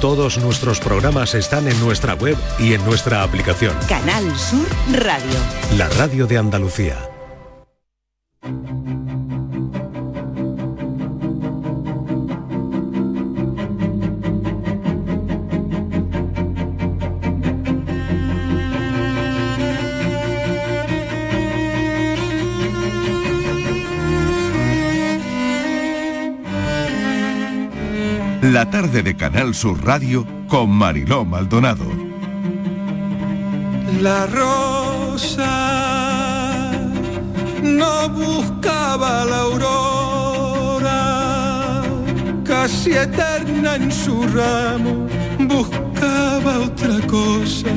Todos nuestros programas están en nuestra web y en nuestra aplicación. Canal Sur Radio. La radio de Andalucía. Tarde de Canal Sur Radio con Mariló Maldonado. La rosa no buscaba la aurora, casi eterna en su ramo, buscaba otra cosa,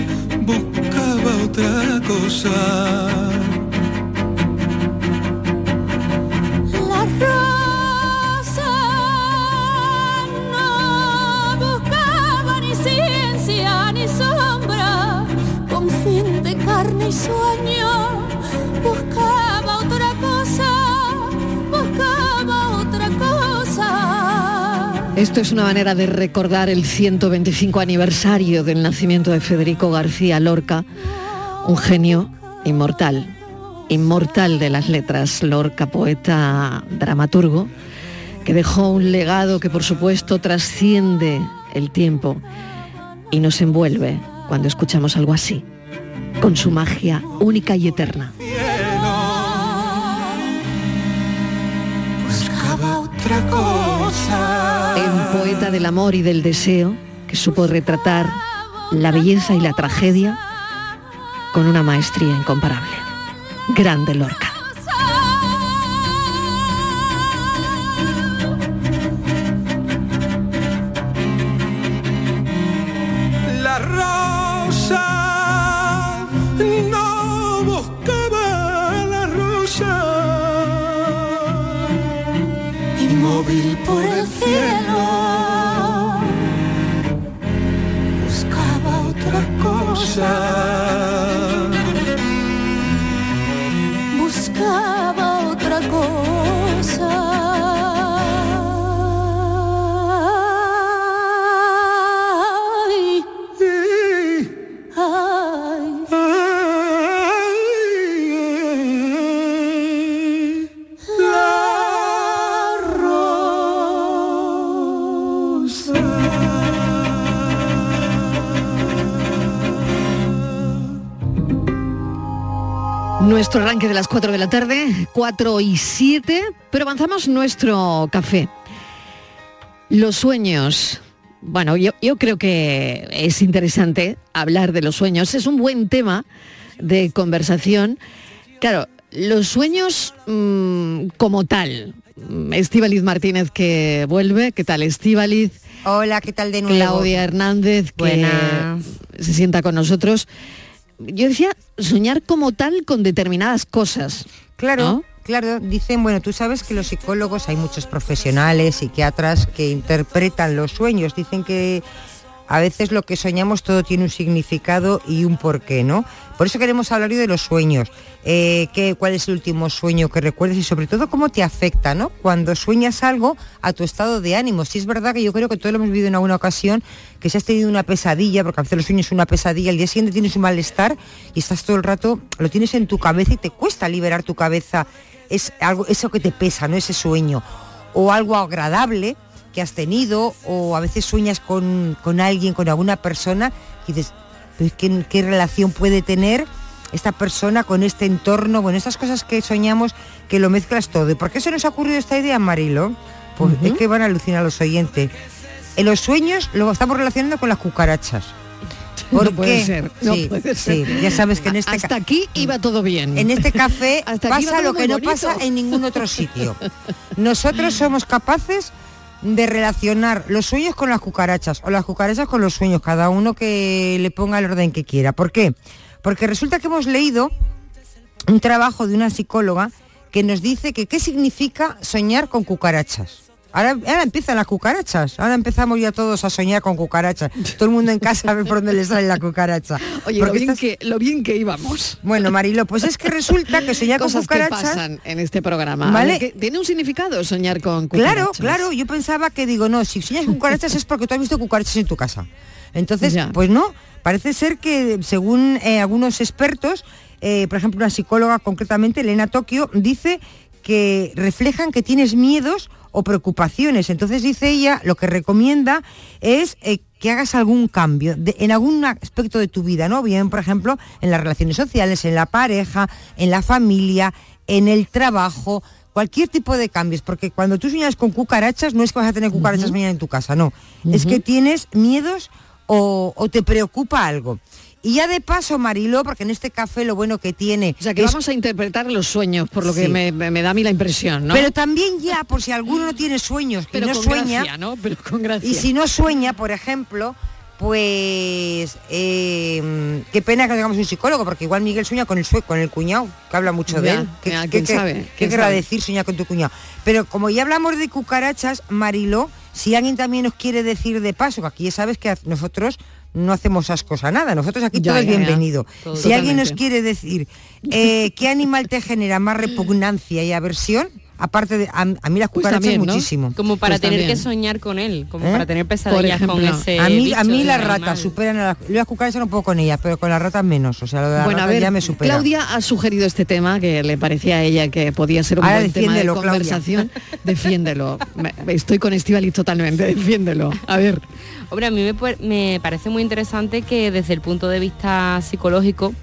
buscaba otra cosa. Esto es una manera de recordar el 125 aniversario del nacimiento de Federico García Lorca, un genio inmortal, inmortal de las letras, Lorca, poeta, dramaturgo, que dejó un legado que por supuesto trasciende el tiempo y nos envuelve cuando escuchamos algo así, con su magia única y eterna. Poeta del amor y del deseo, que supo retratar la belleza y la tragedia con una maestría incomparable. Grande Lorca. 4 de la tarde, 4 y 7, pero avanzamos nuestro café. Los sueños. Bueno, yo, yo creo que es interesante hablar de los sueños. Es un buen tema de conversación. Claro, los sueños mm, como tal. Estíbaliz Martínez que vuelve. ¿Qué tal, Estíbaliz? Hola, ¿qué tal de nuevo? Claudia Hernández que Buenas. se sienta con nosotros. Yo decía soñar como tal con determinadas cosas. Claro, ¿no? claro, dicen, bueno, tú sabes que los psicólogos, hay muchos profesionales, psiquiatras que interpretan los sueños, dicen que a veces lo que soñamos todo tiene un significado y un porqué, ¿no? Por eso queremos hablar hoy de los sueños, eh, qué- cuál es el último sueño que recuerdes y sobre todo cómo te afecta, ¿no? Cuando sueñas algo a tu estado de ánimo. Si es verdad que yo creo que todos lo hemos vivido en alguna ocasión, que si has tenido una pesadilla, porque a veces los sueños son una pesadilla, al día siguiente tienes un malestar y estás todo el rato, lo tienes en tu cabeza y te cuesta liberar tu cabeza, es algo, eso que te pesa, ¿no? Ese sueño. O algo agradable que has tenido, o a veces sueñas con, con alguien, con alguna persona, y dices, "Pero es que, ¿qué relación puede tener esta persona con este entorno? Bueno, esas cosas que soñamos, que lo mezclas todo. ¿Y por qué se nos ha ocurrido esta idea, Marilo? Pues es que van a alucinar los oyentes. En los sueños lo estamos relacionando con las cucarachas. ¿Por No puede qué? ser, no Sí, puede sí, ser. ya sabes que en este Hasta aquí iba todo bien. en este café Hasta pasa lo que no bonito. pasa en ningún otro sitio. Nosotros somos capaces de relacionar los sueños con las cucarachas o las cucarachas con los sueños, cada uno que le ponga el orden que quiera. ¿Por qué? Porque resulta que hemos leído un trabajo de una psicóloga que nos dice que qué significa soñar con cucarachas. Ahora, ahora empiezan las cucarachas. Ahora empezamos ya todos a soñar con cucarachas. Todo el mundo en casa a ver por dónde le sale la cucaracha. Oye, lo bien, que, lo bien que íbamos. Bueno, Marilo, pues es que resulta que soñar con Cosas que cucarachas... pasan en este programa. ¿Vale? Que ¿Tiene un significado soñar con cucarachas? Claro, claro. Yo pensaba que digo, no, si sueñas con cucarachas es porque tú has visto cucarachas en tu casa. Entonces, Ya. pues no. Parece ser que según eh, algunos expertos, eh, por ejemplo, una psicóloga concretamente, Elena Tokio, dice que reflejan que tienes miedos o preocupaciones. Entonces dice ella, lo que recomienda es eh, que hagas algún cambio de- en algún aspecto de tu vida, ¿no? Bien, por ejemplo, en las relaciones sociales, en la pareja, en la familia, en el trabajo, cualquier tipo de cambios, porque cuando tú sueñas con cucarachas, no es que vas a tener cucarachas mañana en tu casa, no. Es que tienes miedos o, o te preocupa algo. Y ya de paso, Mariló, porque en este café lo bueno que tiene... O sea, que es- vamos a interpretar los sueños, por lo que Sí. me, me da a mí la impresión, ¿no? Pero también ya, por si alguno no tiene sueños, Pero no con sueña, gracia, ¿no? Pero con gracia. y si no sueña, por ejemplo, pues eh, qué pena que no tengamos un psicólogo, porque igual Miguel sueña con el sue- con el cuñado, que habla mucho de él. ¿Qué, ya, qué- quién qué- sabe, qué quién querrá sabe. decir soñar con tu cuñado? Pero como ya hablamos de cucarachas, Mariló, si alguien también nos quiere decir de paso, que aquí ya sabes que nosotros no hacemos ascos a nada, nosotros aquí Ya, todo es ya, bienvenido. Todo. Si alguien nos quiere decir eh, qué animal te genera más repugnancia y aversión, aparte de a, a mí las Pues cucarachas también, ¿no? muchísimo. Como para Pues tener también. que soñar con él, como ¿Eh? para tener pesadillas con ese A mí, a mí las animal. ratas superan a las, yo las cucarachas no puedo con ellas, pero con las ratas menos. O sea, lo de las Bueno, a ratas ver, ya me supera. Claudia ha sugerido este tema que le parecía a ella que podía ser un Ahora buen tema de defiéndelo, Claudia. conversación. Defiéndelo. Me- Estoy con Estivalis totalmente, defiéndelo. A ver. Hombre, a mí me, me parece muy interesante que desde el punto de vista psicológico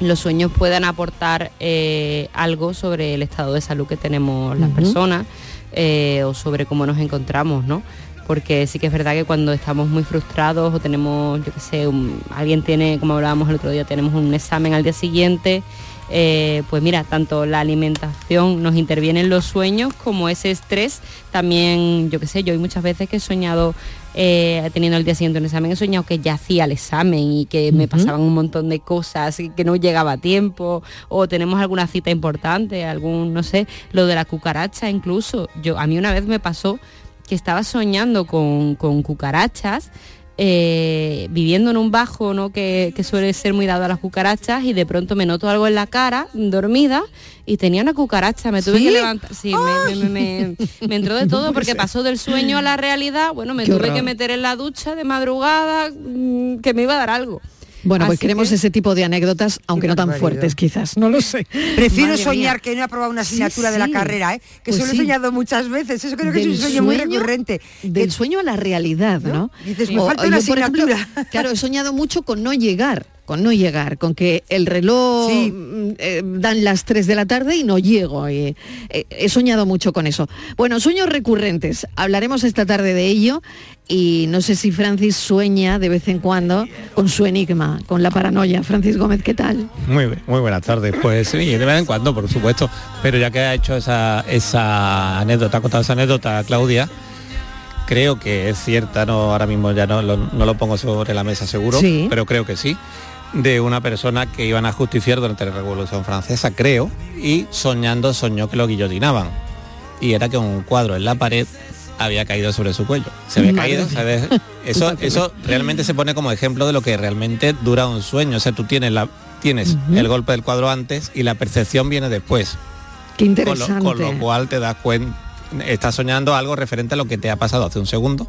los sueños puedan aportar eh, algo sobre el estado de salud que tenemos las personas eh, o sobre cómo nos encontramos, ¿no? Porque sí que es verdad que cuando estamos muy frustrados o tenemos, yo qué sé, un- alguien tiene, como hablábamos el otro día, tenemos un examen al día siguiente, eh, pues mira, tanto la alimentación nos interviene en los sueños como ese estrés, también, yo qué sé, yo hay muchas veces que he soñado eh, teniendo el día siguiente un examen, he soñado que ya hacía el examen y que me pasaban un montón de cosas y que no llegaba a tiempo, o tenemos alguna cita importante, algún, no sé, lo de la cucaracha incluso. Yo, a mí una vez me pasó que estaba soñando con, con cucarachas, eh, viviendo en un bajo ¿no? que, que suele ser muy dado a las cucarachas y de pronto me noto algo en la cara, dormida, y tenía una cucaracha, me tuve ¿Sí? que levantar, sí, me, me- me- me- me entró de todo porque pasó del sueño a la realidad, bueno, me Qué tuve horror. que meter en la ducha de madrugada, mm, que me iba a dar algo. Bueno, pues queremos que- ese tipo de anécdotas, aunque no tan barbaridad. fuertes quizás, no lo sé. Prefiero Madre soñar mía. que no he aprobado una Sí, asignatura de la sí. carrera, ¿eh? que Pues solo sí. he soñado muchas veces. Eso creo que es un sueño, muy recurrente. Del Que- sueño a la realidad, ¿no? ¿No? Dices, me falta o una yo, ejemplo, asignatura. claro, he soñado mucho con no llegar, con no llegar, con que el reloj Sí. mm, eh, dan las 3 de la tarde y no llego. y, eh, he soñado mucho con eso. Bueno, sueños recurrentes. Hablaremos esta tarde de ello y no sé si Francis sueña de vez en cuando con su enigma, con la paranoia. Francis Gómez, ¿qué tal? Muy, muy buenas tardes. Pues sí, de vez en cuando, por supuesto. Pero ya que ha hecho esa, esa anécdota, ha contado esa anécdota, Claudia, creo que es cierta, no ahora mismo ya no, lo- no lo pongo sobre la mesa seguro, Sí. pero creo que sí, de una persona que iban a justiciar durante la Revolución Francesa, creo, y soñando soñó que lo guillotinaban. Y era que un cuadro en la pared había caído sobre su cuello. Se había Madre caído. Eso, eso realmente se pone como ejemplo de lo que realmente dura un sueño. O sea, tú tienes la tienes el golpe del cuadro antes y la percepción viene después. Qué Con interesante. lo, con lo cual te das cuenta, estás soñando algo referente a lo que te ha pasado hace un segundo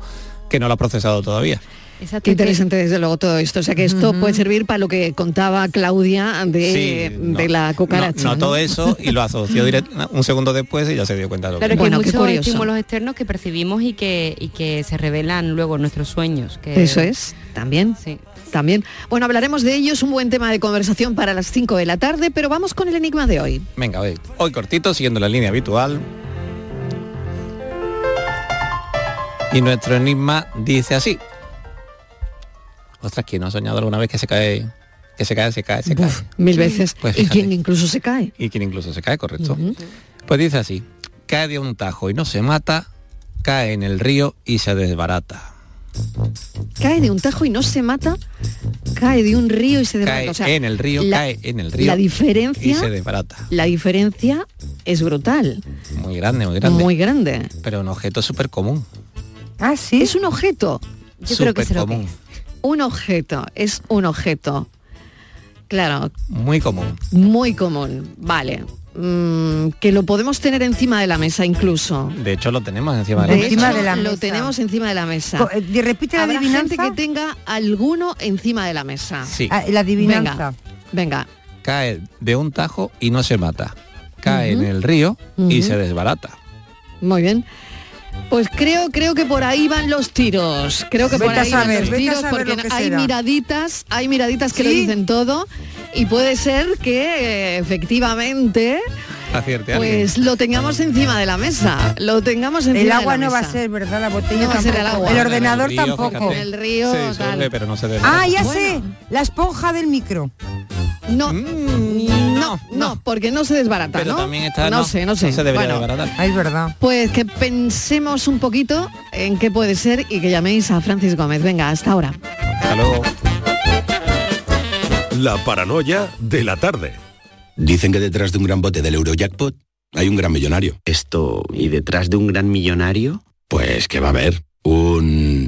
que no lo has procesado todavía. Exacto, Qué que- interesante desde luego todo esto. O sea que esto puede servir para lo que contaba Claudia de, Sí, no, de la cucaracha. No, ¿no? notó eso y lo asoció direct- un segundo después y ya se dio cuenta de lo Claro que que Bueno, hay qué muchos curioso. estímulos externos que percibimos y que, y que se revelan luego en nuestros sueños. Que, Eso es, también. Sí. También. Bueno, hablaremos de ello, es un buen tema de conversación para las 5 de la tarde, pero vamos con el enigma de hoy. Venga, hoy, hoy cortito, siguiendo la línea habitual. Y nuestro enigma dice así. Ostras, ¿quién no ha soñado alguna vez que se cae, que se cae, se cae, se cae? Mil veces. Pues y quien incluso se cae. Y quien incluso se cae, correcto. Pues dice así. Cae de un tajo y no se mata, cae en el río y se desbarata. Cae de un tajo y no se mata, cae de un río y se desbarata. Cae O sea, en el río, la- cae en el río La y diferencia, se desbarata. la diferencia es brutal. Muy grande, muy grande. Muy grande. Pero un objeto súper común. Ah, sí. Es un objeto. Yo creo que lo que común. es. Un objeto. Es un objeto. Claro, Muy común. muy común. Vale. Mm, que lo podemos tener encima de la mesa incluso. De hecho, lo tenemos encima de la De mesa. Hecho, de la lo mesa. tenemos encima de la mesa. Co- eh, repite la Habrá adivinanza. gente que tenga alguno encima de la mesa. Sí. Ah, la adivinanza. Venga, venga. Cae de un tajo y no se mata. Cae en el río y se desbarata. Muy bien. Pues creo, creo que por ahí van los tiros. Creo que por Vete a ahí van saber, los vete a tiros saber porque lo que hay será. miraditas, hay miraditas que lo ¿Sí? dicen todo y puede ser que eh, efectivamente Acierte pues lo tengamos encima de la mesa. Lo tengamos encima El de agua la no va a mesa. ser, ¿verdad? La botella No va a ser el tampoco. agua. El ordenador En el río, tampoco. fíjate. El río, tal. pero no se desbarata. Ah, ya Bueno. sé. La esponja del micro. No, Mm, no, no, porque no se desbarata, Pero ¿no? también está... no, sé, no sé. se debería Bueno, desbaratar. Ah, es verdad. Pues que pensemos un poquito en qué puede ser y que llaméis a Francis Gómez. Venga, hasta ahora. Hasta luego. La paranoia de la tarde. Dicen que detrás de un gran bote del Eurojackpot hay un gran millonario. Esto, ¿y detrás de un gran millonario? Pues que va a haber un...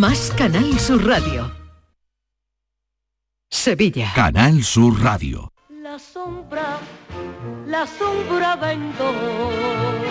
Más Canal Sur Radio. Sevilla. Canal Sur Radio. La sombra, la sombra vengo.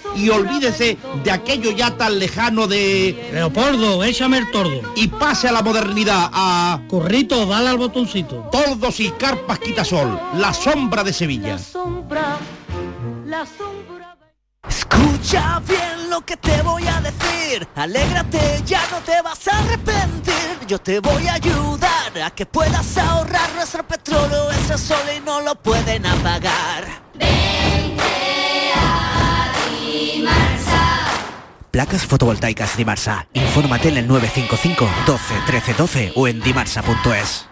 Y olvídese de aquello ya tan lejano de... Leopoldo, échame el tordo. Y pase a la modernidad, a... Corrito, dale al botoncito. Tordos y carpas quitasol, la sombra de Sevilla. Sombra, la sombra. Escucha bien lo que te voy a decir. Alégrate, ya no te vas a arrepentir. Yo te voy a ayudar a que puedas ahorrar nuestro petróleo. Ese sol y no lo pueden apagar. Placas fotovoltaicas Dimarsa. Infórmate en el 955 12 13 12 o en dimarsa.es.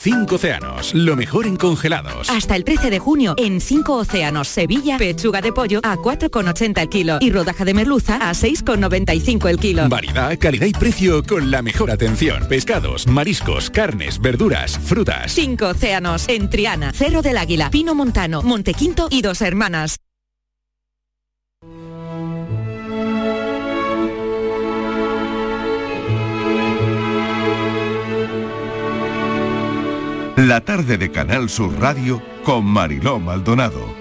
Cinco océanos, lo mejor en congelados. Hasta el 13 de junio, en 5 océanos Sevilla, pechuga de pollo a 4,80 el kilo y rodaja de merluza a 6,95 el kilo. Variedad, calidad y precio con la mejor atención. Pescados, mariscos, carnes, verduras, frutas. 5 océanos en Triana, Cerro del Águila, Pino Montano, Montequinto y Dos Hermanas. La tarde de Canal Sur Radio con Mariló Maldonado.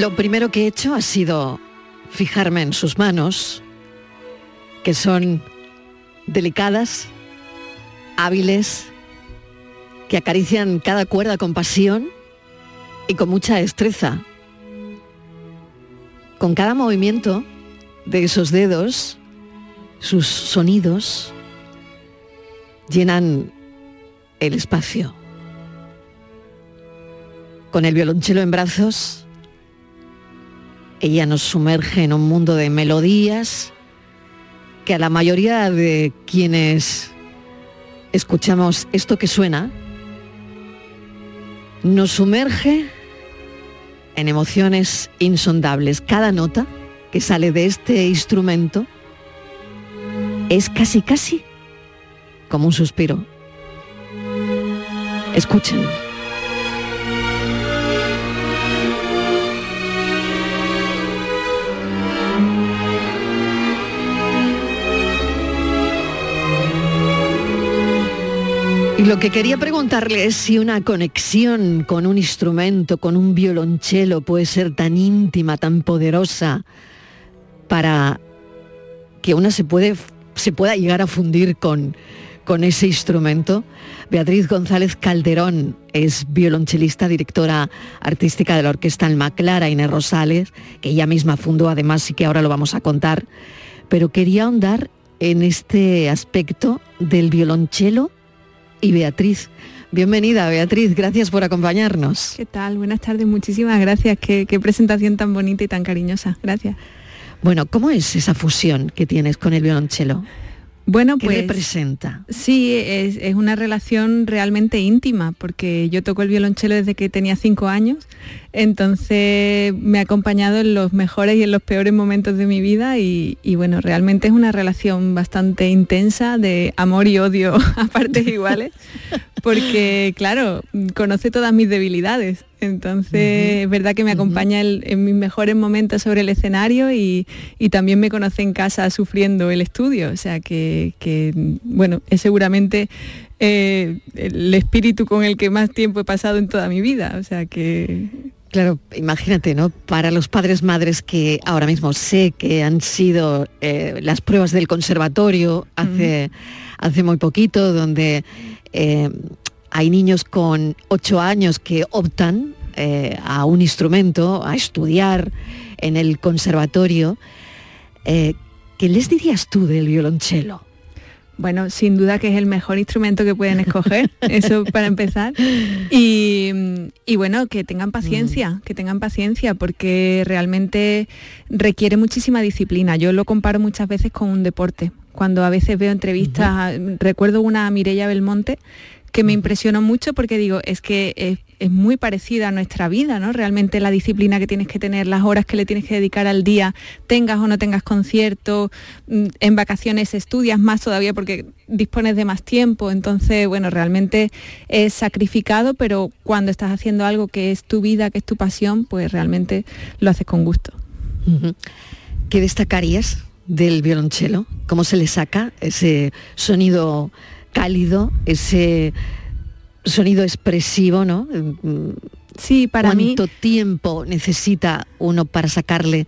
Lo primero que he hecho ha sido fijarme en sus manos, que son delicadas, hábiles, que acarician cada cuerda con pasión y con mucha destreza. Con cada movimiento de esos dedos, sus sonidos llenan el espacio. Con el violonchelo en brazos, ella nos sumerge en un mundo de melodías que a la mayoría de quienes escuchamos esto que suena, nos sumerge en emociones insondables. Cada nota que sale de este instrumento es casi, casi como un suspiro. Escuchen. Y lo que quería preguntarle es si una conexión con un instrumento, con un violonchelo, puede ser tan íntima, tan poderosa, para que una se, puede, se pueda llegar a fundir con, con ese instrumento. Beatriz González Calderón es violonchelista, directora artística de la Orquesta Alma Clara, Inés Rosales, que ella misma fundó además y que ahora lo vamos a contar. Pero quería ahondar en este aspecto del violonchelo y Beatriz. Bienvenida, Beatriz, gracias por acompañarnos. ¿Qué tal? Buenas tardes, muchísimas gracias. Qué, qué, presentación tan bonita y tan cariñosa. Gracias. Bueno, ¿cómo es esa fusión que tienes con el violonchelo? Bueno, ¿Qué pues representa? Sí, es, es, una relación realmente íntima, porque yo toco el violonchelo desde que tenía cinco años, entonces me ha acompañado en los mejores y en los peores momentos de mi vida y, y bueno, realmente es una relación bastante intensa de amor y odio a partes iguales, porque claro, conoce todas mis debilidades. Entonces, uh -huh. es verdad que me acompaña el, en mis mejores momentos sobre el escenario y, y, también me conoce en casa sufriendo el estudio. O sea que, que bueno, es seguramente eh, el espíritu con el que más tiempo he pasado en toda mi vida. O sea que Claro, imagínate, ¿no? Para los padres, madres que ahora mismo sé que han sido eh, las pruebas del conservatorio hace, hace muy poquito, donde eh, hay niños con ocho años que optan eh, a un instrumento, a estudiar en el conservatorio. ¿Qué les dirías tú del violonchelo? Bueno, sin duda que es el mejor instrumento que pueden escoger, eso para empezar. Y, y, bueno, que tengan paciencia, mm. que tengan paciencia, porque realmente requiere muchísima disciplina. Yo lo comparo muchas veces con un deporte. Cuando a veces veo entrevistas, uh -huh. recuerdo una a Mireia Belmonte que me impresionó mucho porque digo, es que es, es, muy parecida a nuestra vida, ¿no? Realmente la disciplina que tienes que tener, las horas que le tienes que dedicar al día, tengas o no tengas concierto, mm, en vacaciones estudias más todavía porque dispones de más tiempo, entonces, bueno, realmente es sacrificado, pero cuando estás haciendo algo que es tu vida, que es tu pasión, pues realmente lo haces con gusto. ¿Qué destacarías del violonchelo? ¿Cómo se le saca ese sonido cálido, ese sonido expresivo, ¿no? Sí, para ¿Cuánto mí. ¿Cuánto tiempo necesita uno para sacarle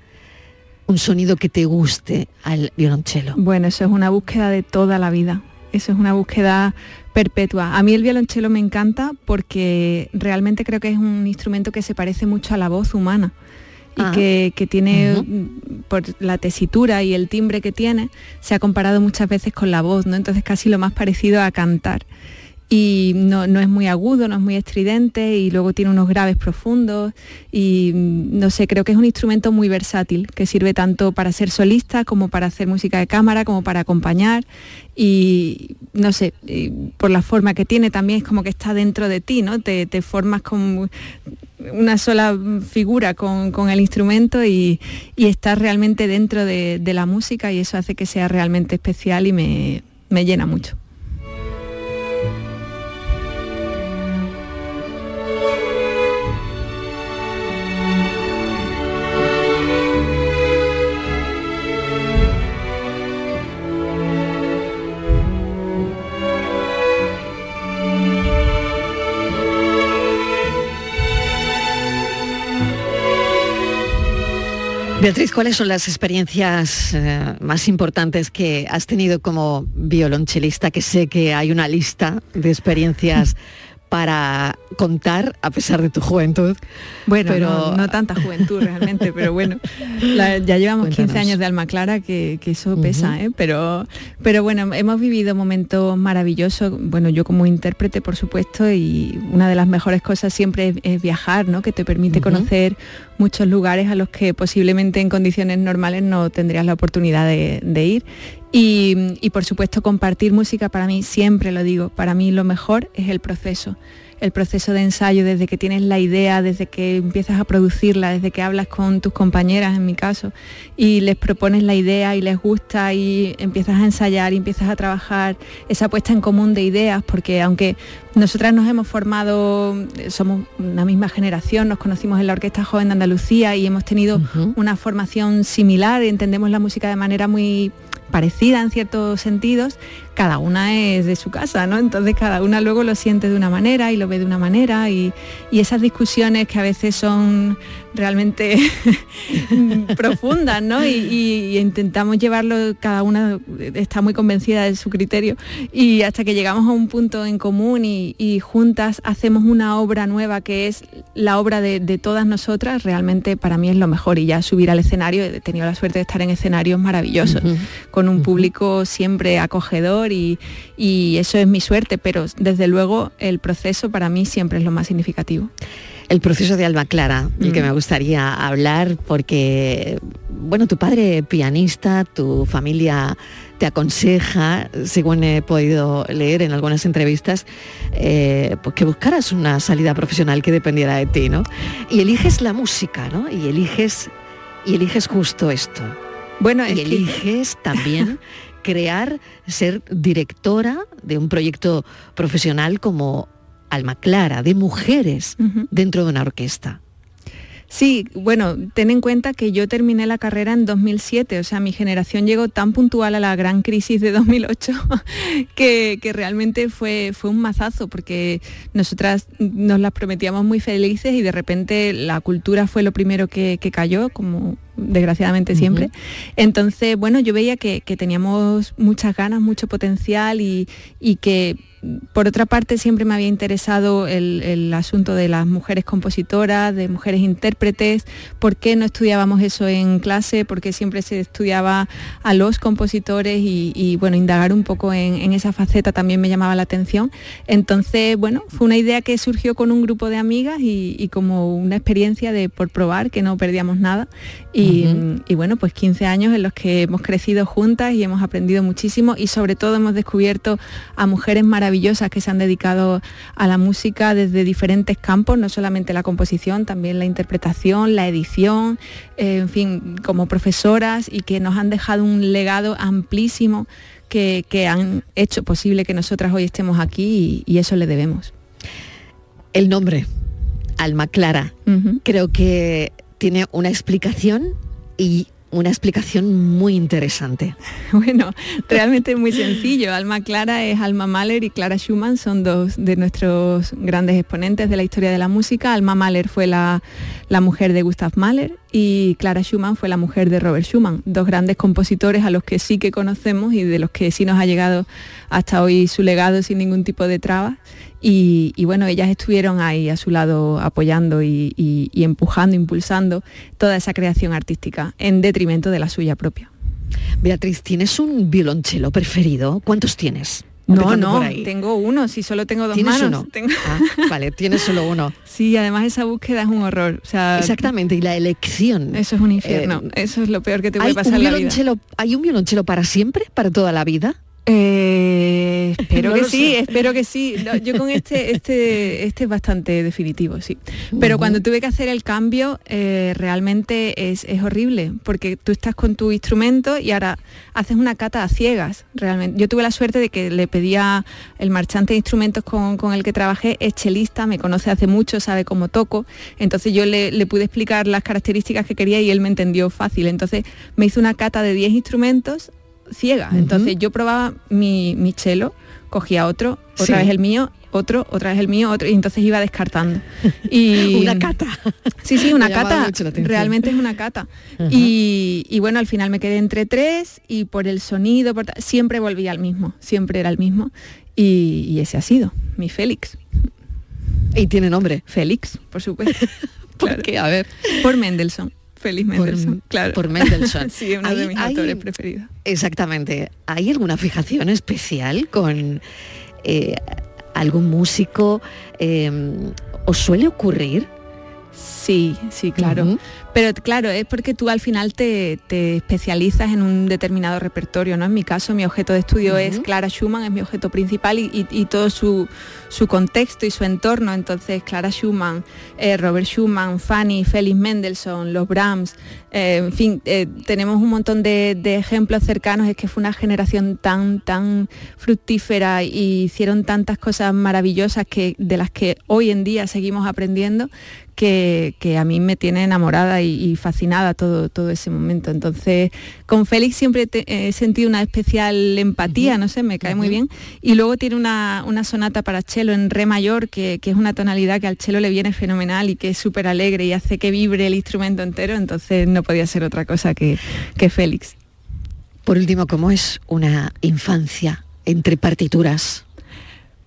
un sonido que te guste al violonchelo? Bueno, eso es una búsqueda de toda la vida. Eso es una búsqueda perpetua. A mí el violonchelo me encanta porque realmente creo que es un instrumento que se parece mucho a la voz humana y ah. que, que, tiene, uh -huh. por la tesitura y el timbre que tiene, se ha comparado muchas veces con la voz, ¿no? Entonces casi lo más parecido a cantar. Y no, no, es muy agudo, no es muy estridente y luego tiene unos graves profundos y no sé, creo que es un instrumento muy versátil que sirve tanto para ser solista como para hacer música de cámara, como para acompañar y no sé, por la forma que tiene también es como que está dentro de ti, ¿no? Te, formas como una sola figura con, con el instrumento y, y estás realmente dentro de, de, la música y eso hace que sea realmente especial y me, me llena mucho. Beatriz, ¿cuáles son las experiencias eh, más importantes que has tenido como violonchelista? Que sé que hay una lista de experiencias para contar a pesar de tu juventud. Bueno, pero no, no tanta juventud realmente, pero bueno, la- ya llevamos 15 Cuéntanos. años de alma clara que, que eso pesa. ¿eh? pero, pero bueno, hemos vivido momentos maravillosos, bueno, yo como intérprete por supuesto, y una de las mejores cosas siempre es, es viajar, ¿no? que te permite conocer muchos lugares a los que posiblemente en condiciones normales no tendrías la oportunidad de, de ir. Y, y, por supuesto compartir música para mí, siempre lo digo, para mí lo mejor es el proceso. El proceso de ensayo, desde que tienes la idea, desde que empiezas a producirla, desde que hablas con tus compañeras, en mi caso, y les propones la idea y les gusta y empiezas a ensayar y empiezas a trabajar esa puesta en común de ideas, porque aunque nosotras nos hemos formado, eh, somos una misma generación, nos conocimos en la Orquesta Joven de Andalucía y hemos tenido una formación similar, entendemos la música de manera muy parecida en ciertos sentidos, cada una es de su casa, ¿no? Entonces cada una luego lo siente de una manera y lo ve de una manera y, y esas discusiones que a veces son realmente profundas, ¿no? Y, y- y intentamos llevarlo, cada una está muy convencida de su criterio y hasta que llegamos a un punto en común y, juntas hacemos una obra nueva que es la obra de, de todas nosotras, realmente para mí es lo mejor y ya subir al escenario, he tenido la suerte de estar en escenarios maravillosos, con un público siempre acogedor y, y eso es mi suerte, pero desde luego el proceso para mí siempre es lo más significativo. El proceso de Alba Clara, el que Mm. me gustaría hablar, porque, bueno, tu padre pianista, tu familia te aconseja, según he podido leer en algunas entrevistas, eh, pues que buscaras una salida profesional que dependiera de ti, ¿no? Y eliges la música, ¿no? Y eliges, y eliges justo esto. Bueno, y es que- eliges también crear, ser directora de un proyecto profesional como Alma Clara, de mujeres dentro de una orquesta. Sí, bueno, ten en cuenta que yo terminé la carrera en 2007, o sea, mi generación llegó tan puntual a la gran crisis de 2008 que, que realmente fue, fue un mazazo, porque nosotras nos las prometíamos muy felices y de repente la cultura fue lo primero que, que cayó, como desgraciadamente siempre. Entonces, bueno, yo veía que, que teníamos muchas ganas, mucho potencial y, y que por otra parte siempre me había interesado el, el asunto de las mujeres compositoras, de mujeres intérpretes, por qué no estudiábamos eso en clase, porque siempre se estudiaba a los compositores y, y, bueno, indagar un poco en, en esa faceta también me llamaba la atención. Entonces, bueno, fue una idea que surgió con un grupo de amigas y, y como una experiencia de por probar que no perdíamos nada. Y, Y bueno, pues 15 años en los que hemos crecido juntas y hemos aprendido muchísimo y sobre todo hemos descubierto a mujeres maravillosas que se han dedicado a la música desde diferentes campos, no solamente la composición, también la interpretación, la edición, eh, en fin, como profesoras y que nos han dejado un legado amplísimo que, que han hecho posible que nosotras hoy estemos aquí y, y eso le debemos. El nombre, Alma Clara, creo que tiene una explicación y una explicación muy interesante. Bueno, realmente es muy sencillo. Alma Clara es Alma Mahler y Clara Schumann son dos de nuestros grandes exponentes de la historia de la música. Alma Mahler fue la, la mujer de Gustav Mahler y Clara Schumann fue la mujer de Robert Schumann, dos grandes compositores a los que sí que conocemos y de los que sí nos ha llegado hasta hoy su legado sin ningún tipo de trabas. Y, y bueno, ellas estuvieron ahí a su lado apoyando y, y- y empujando, impulsando toda esa creación artística en detrimento de la suya propia. Beatriz, ¿tienes un violonchelo preferido? ¿Cuántos tienes? No, no, tengo uno, si solo tengo dos ¿Tienes manos. uno? Tengo- Ah, vale, tienes solo uno. Sí, además esa búsqueda es un horror. O sea, Exactamente, y la elección. Eso es un infierno. Eh, Eso es lo peor que te ¿Hay puede pasar en la vida. ¿Hay un violonchelo para siempre? ¿Para toda la vida? Eh, espero No que sí, sé. espero que sí. No, yo con este, este, este es bastante definitivo, sí. Pero cuando tuve que hacer el cambio, eh, realmente es, es horrible, porque tú estás con tu instrumento y ahora haces una cata a ciegas, realmente. Yo tuve la suerte de que le pedía el marchante de instrumentos con, con el que trabajé, es chelista, me conoce hace mucho, sabe cómo toco, entonces yo le, le pude explicar las características que quería y él me entendió fácil. Entonces me hizo una cata de 10 instrumentos ciega. Entonces yo probaba mi, mi chelo, cogía otro, otra Sí. vez el mío, otro, otra vez el mío, otro, y entonces iba descartando. Y, Una cata. Sí, sí, una cata. Realmente es una cata. Y, y bueno, al final me quedé entre tres y por el sonido, por siempre volví al mismo, siempre era el mismo. Y, y ese ha sido, mi Félix. Y tiene nombre. Félix, por supuesto. ¿Por qué? A ver. Por Mendelssohn. Félix Mendelssohn, claro. Por Mendelssohn. sí, uno de mis autores preferidos. Exactamente. ¿Hay alguna fijación especial con eh, algún músico? Eh, ¿Os suele ocurrir? Sí, sí, claro. Pero claro, es porque tú al final te, te, especializas en un determinado repertorio, ¿no? En mi caso, mi objeto de estudio es Clara Schumann, es mi objeto principal y, y, y todo su, su, contexto y su entorno. Entonces, Clara Schumann, eh, Robert Schumann, Fanny, Félix Mendelssohn, los Brahms, eh, en fin, eh, tenemos un montón de, de, ejemplos cercanos. Es que fue una generación tan, tan fructífera y hicieron tantas cosas maravillosas que, de las que hoy en día seguimos aprendiendo que, que, a mí me tiene enamorada y, y, fascinada todo, todo ese momento. Entonces, con Félix siempre te, he sentido una especial empatía, uh -huh. no sé, me cae uh -huh. muy bien. Y luego tiene una, una, sonata para cello en re mayor, que, que, es una tonalidad que al cello le viene fenomenal y que es súper alegre y hace que vibre el instrumento entero, entonces no podía ser otra cosa que, que Félix. Por último, ¿cómo es una infancia entre partituras?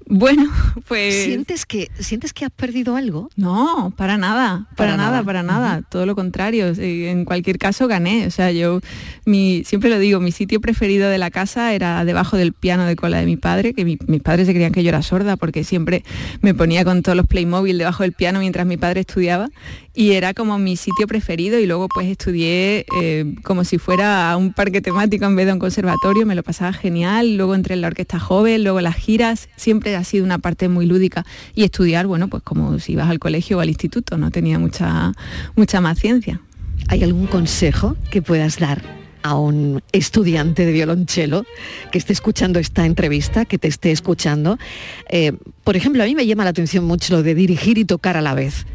Bueno, pues... ¿Sientes que, ¿Sientes que has perdido algo? No, para nada, para, para nada, nada, para nada, uh -huh. todo lo contrario. En cualquier caso gané, o sea, yo mi, siempre lo digo, mi sitio preferido de la casa era debajo del piano de cola de mi padre, que mi, mis padres se creían que yo era sorda porque siempre me ponía con todos los Playmobil debajo del piano mientras mi padre estudiaba y era como mi sitio preferido y luego pues estudié eh, como si fuera a un parque temático en vez de un conservatorio, me lo pasaba genial, luego entré en la orquesta joven, luego las giras, siempre ha sido una parte muy lúdica y estudiar, bueno, pues como si ibas al colegio o al instituto, no tenía mucha, mucha más ciencia. ¿Hay algún consejo que puedas dar a un estudiante de violonchelo que esté escuchando esta entrevista, que te esté escuchando? Eh, por ejemplo, a mí me llama la atención mucho lo de dirigir y tocar a la vez.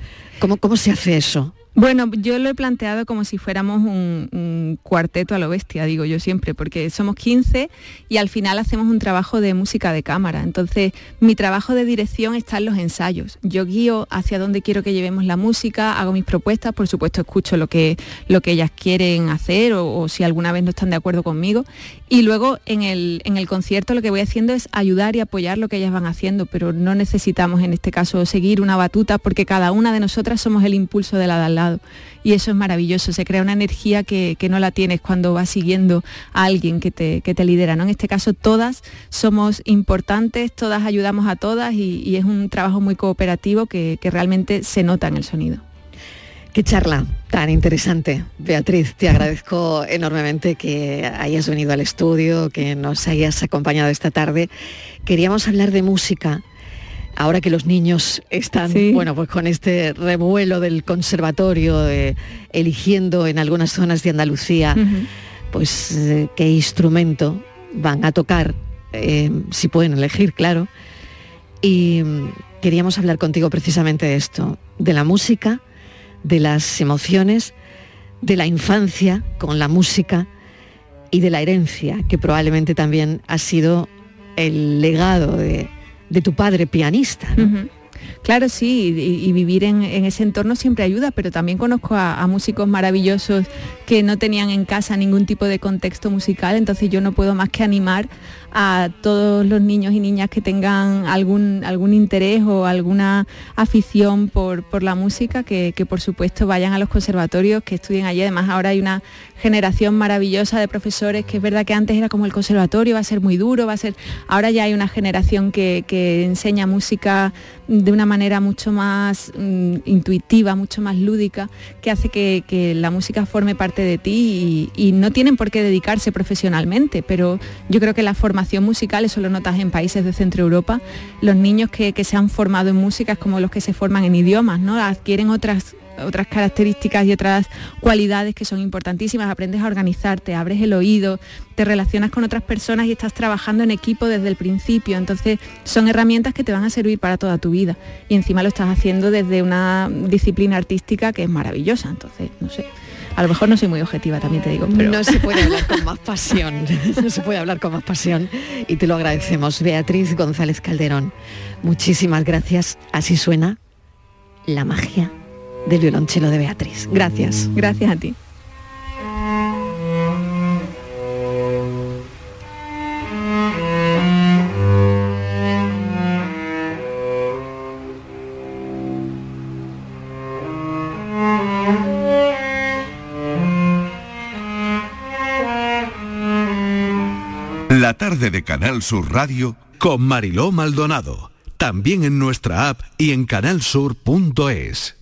¿Cómo, cómo se hace eso? Bueno, yo lo he planteado como si fuéramos un, cuarteto a lo bestia, digo yo siempre, porque somos 15 y al final hacemos un trabajo de música de cámara. Entonces, mi trabajo de dirección está en los ensayos. Yo guío hacia dónde quiero que llevemos la música, hago mis propuestas, por supuesto escucho lo que, lo que ellas quieren hacer o, si alguna vez no están de acuerdo conmigo. Y luego en el, en el concierto lo que voy haciendo es ayudar y apoyar lo que ellas van haciendo, pero no necesitamos en este caso seguir una batuta porque cada una de nosotras somos el impulso de la al Y eso es maravilloso, se crea una energía que, que no la tienes cuando vas siguiendo a alguien que te, que te lidera. ¿no? En este caso todas somos importantes, todas ayudamos a todas y, y es un trabajo muy cooperativo que, que realmente se nota en el sonido. Qué charla tan interesante. Beatriz, te agradezco enormemente que hayas venido al estudio, que nos hayas acompañado esta tarde. Queríamos hablar de música. Ahora que los niños están, sí. bueno, pues con este revuelo del conservatorio, eh, eligiendo en algunas zonas de Andalucía, uh -huh. pues eh, qué instrumento van a tocar, eh, si pueden elegir, claro. Y mm, queríamos hablar contigo precisamente de esto, de la música, de las emociones, de la infancia con la música y de la herencia, que probablemente también ha sido el legado de, de tu padre pianista. Claro, sí, y, vivir en, en, ese entorno siempre ayuda, pero también conozco a, a, músicos maravillosos que no tenían en casa ningún tipo de contexto musical, entonces yo no puedo más que animar a todos los niños y niñas que tengan algún, algún interés o alguna afición por, por la música, que, que, por supuesto vayan a los conservatorios, que estudien allí. Además ahora hay una generación maravillosa de profesores, que es verdad que antes era como el conservatorio, va a ser muy duro, va a ser... Ahora ya hay una generación que, que enseña música de una manera mucho más mm, intuitiva, mucho más lúdica, que hace que, la música forme parte de ti y, y no tienen por qué dedicarse profesionalmente, pero yo creo que la formación musical, eso lo notas en países de Centro Europa, los niños que, que se han formado en música es como los que se forman en idiomas, ¿no? Adquieren otras otras características y otras cualidades que son importantísimas. Aprendes a organizarte, abres el oído, te relacionas con otras personas y estás trabajando en equipo desde el principio. Entonces son herramientas que te van a servir para toda tu vida. Y encima lo estás haciendo desde una disciplina artística que es maravillosa. Entonces, no sé. A lo mejor no soy muy objetiva, también te digo. Pero... No se puede hablar con más pasión, no se puede hablar con más pasión y te lo agradecemos. Beatriz González Calderón, muchísimas gracias. Así suena la magia del violonchelo de Beatriz. Gracias. Gracias a ti. La tarde de Canal Sur Radio con Mariló Maldonado. También en nuestra app y en canalsur.es.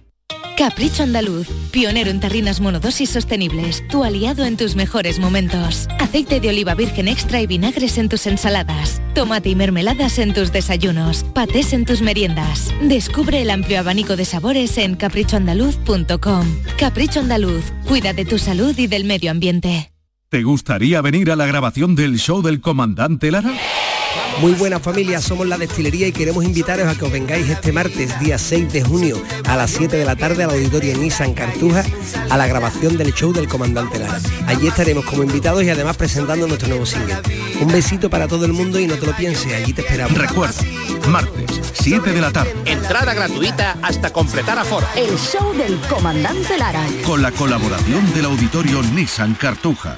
Capricho Andaluz, pionero en tarrinas monodosis sostenibles, tu aliado en tus mejores momentos. Aceite de oliva virgen extra y vinagres en tus ensaladas, tomate y mermeladas en tus desayunos, patés en tus meriendas. Descubre el amplio abanico de sabores en caprichoandaluz.com. Capricho Andaluz, cuida de tu salud y del medio ambiente. ¿Te gustaría venir a la grabación del show del comandante Lara? Muy buena familia, somos la destilería y queremos invitaros a que os vengáis este martes, día 6 de junio, a las 7 de la tarde al auditorio Nissan Cartuja, a la grabación del show del Comandante Lara. Allí estaremos como invitados y además presentando nuestro nuevo single. Un besito para todo el mundo y no te lo pienses, allí te esperamos. Recuerda, martes, 7 de la tarde, Entrada gratuita hasta completar aforo. El show del comandante Lara. con la colaboración del auditorio Nissan Cartuja.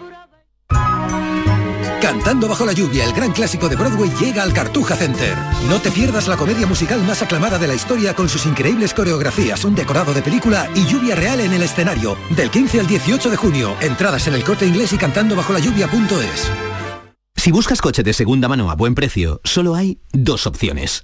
Cantando bajo la lluvia, el gran clásico de Broadway llega al Cartuja Center. No te pierdas la comedia musical más aclamada de la historia con sus increíbles coreografías, un decorado de película y lluvia real en el escenario. Del 15 al 18 de junio, entradas en el corte inglés y cantando bajo la lluvia.es. Si buscas coche de segunda mano a buen precio, solo hay dos opciones.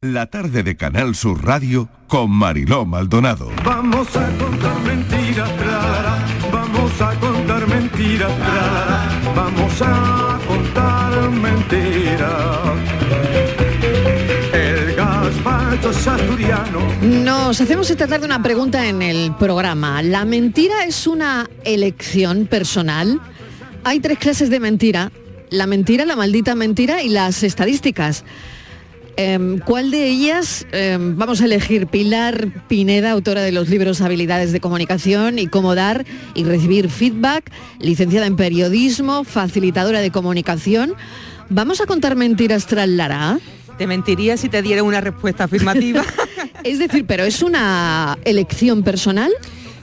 La tarde de Canal Sur Radio con Mariló Maldonado. Vamos a contar mentiras, la. vamos a contar mentiras, tra, la, la. vamos a contar mentiras. El gazpacho asturiano. Nos hacemos esta tarde una pregunta en el programa. ¿La mentira es una elección personal? Hay tres clases de mentira. La mentira, la maldita mentira y las estadísticas. Em, ¿Cuál de ellas em, vamos a elegir? Pilar Pineda, autora de los libros Habilidades de Comunicación y Cómo dar y recibir feedback, licenciada en periodismo, facilitadora de comunicación. ¿Vamos a contar mentiras tras Lara? Te mentiría si te diera una respuesta afirmativa. es decir, pero es una elección personal.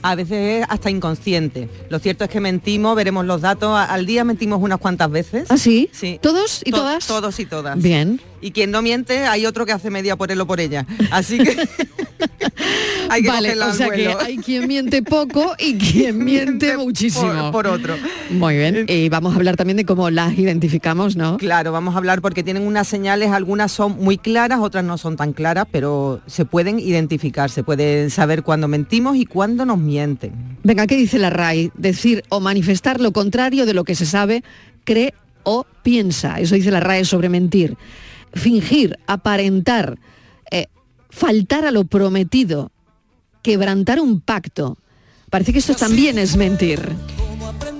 A veces es hasta inconsciente. Lo cierto es que mentimos, veremos los datos. Al día mentimos unas cuantas veces. ¿Ah, sí? Sí. ¿Todos y To- todas? Todos y todas. Bien. Y quien no miente, hay otro que hace media por él o por ella. Así que hay que vale, o sea que hay quien miente poco y quien miente muchísimo. por, por otro. Muy bien. Y vamos a hablar también de cómo las identificamos, ¿no? Claro, vamos a hablar porque tienen unas señales, algunas son muy claras, otras no son tan claras, pero se pueden identificar, se pueden saber cuándo mentimos y cuándo nos mienten. Venga, ¿qué dice la RAI? Decir o manifestar lo contrario de lo que se sabe, cree o piensa. Eso dice la RAE sobre mentir. Fingir, aparentar, eh, faltar a lo prometido, quebrantar un pacto. Parece que esto también es mentir.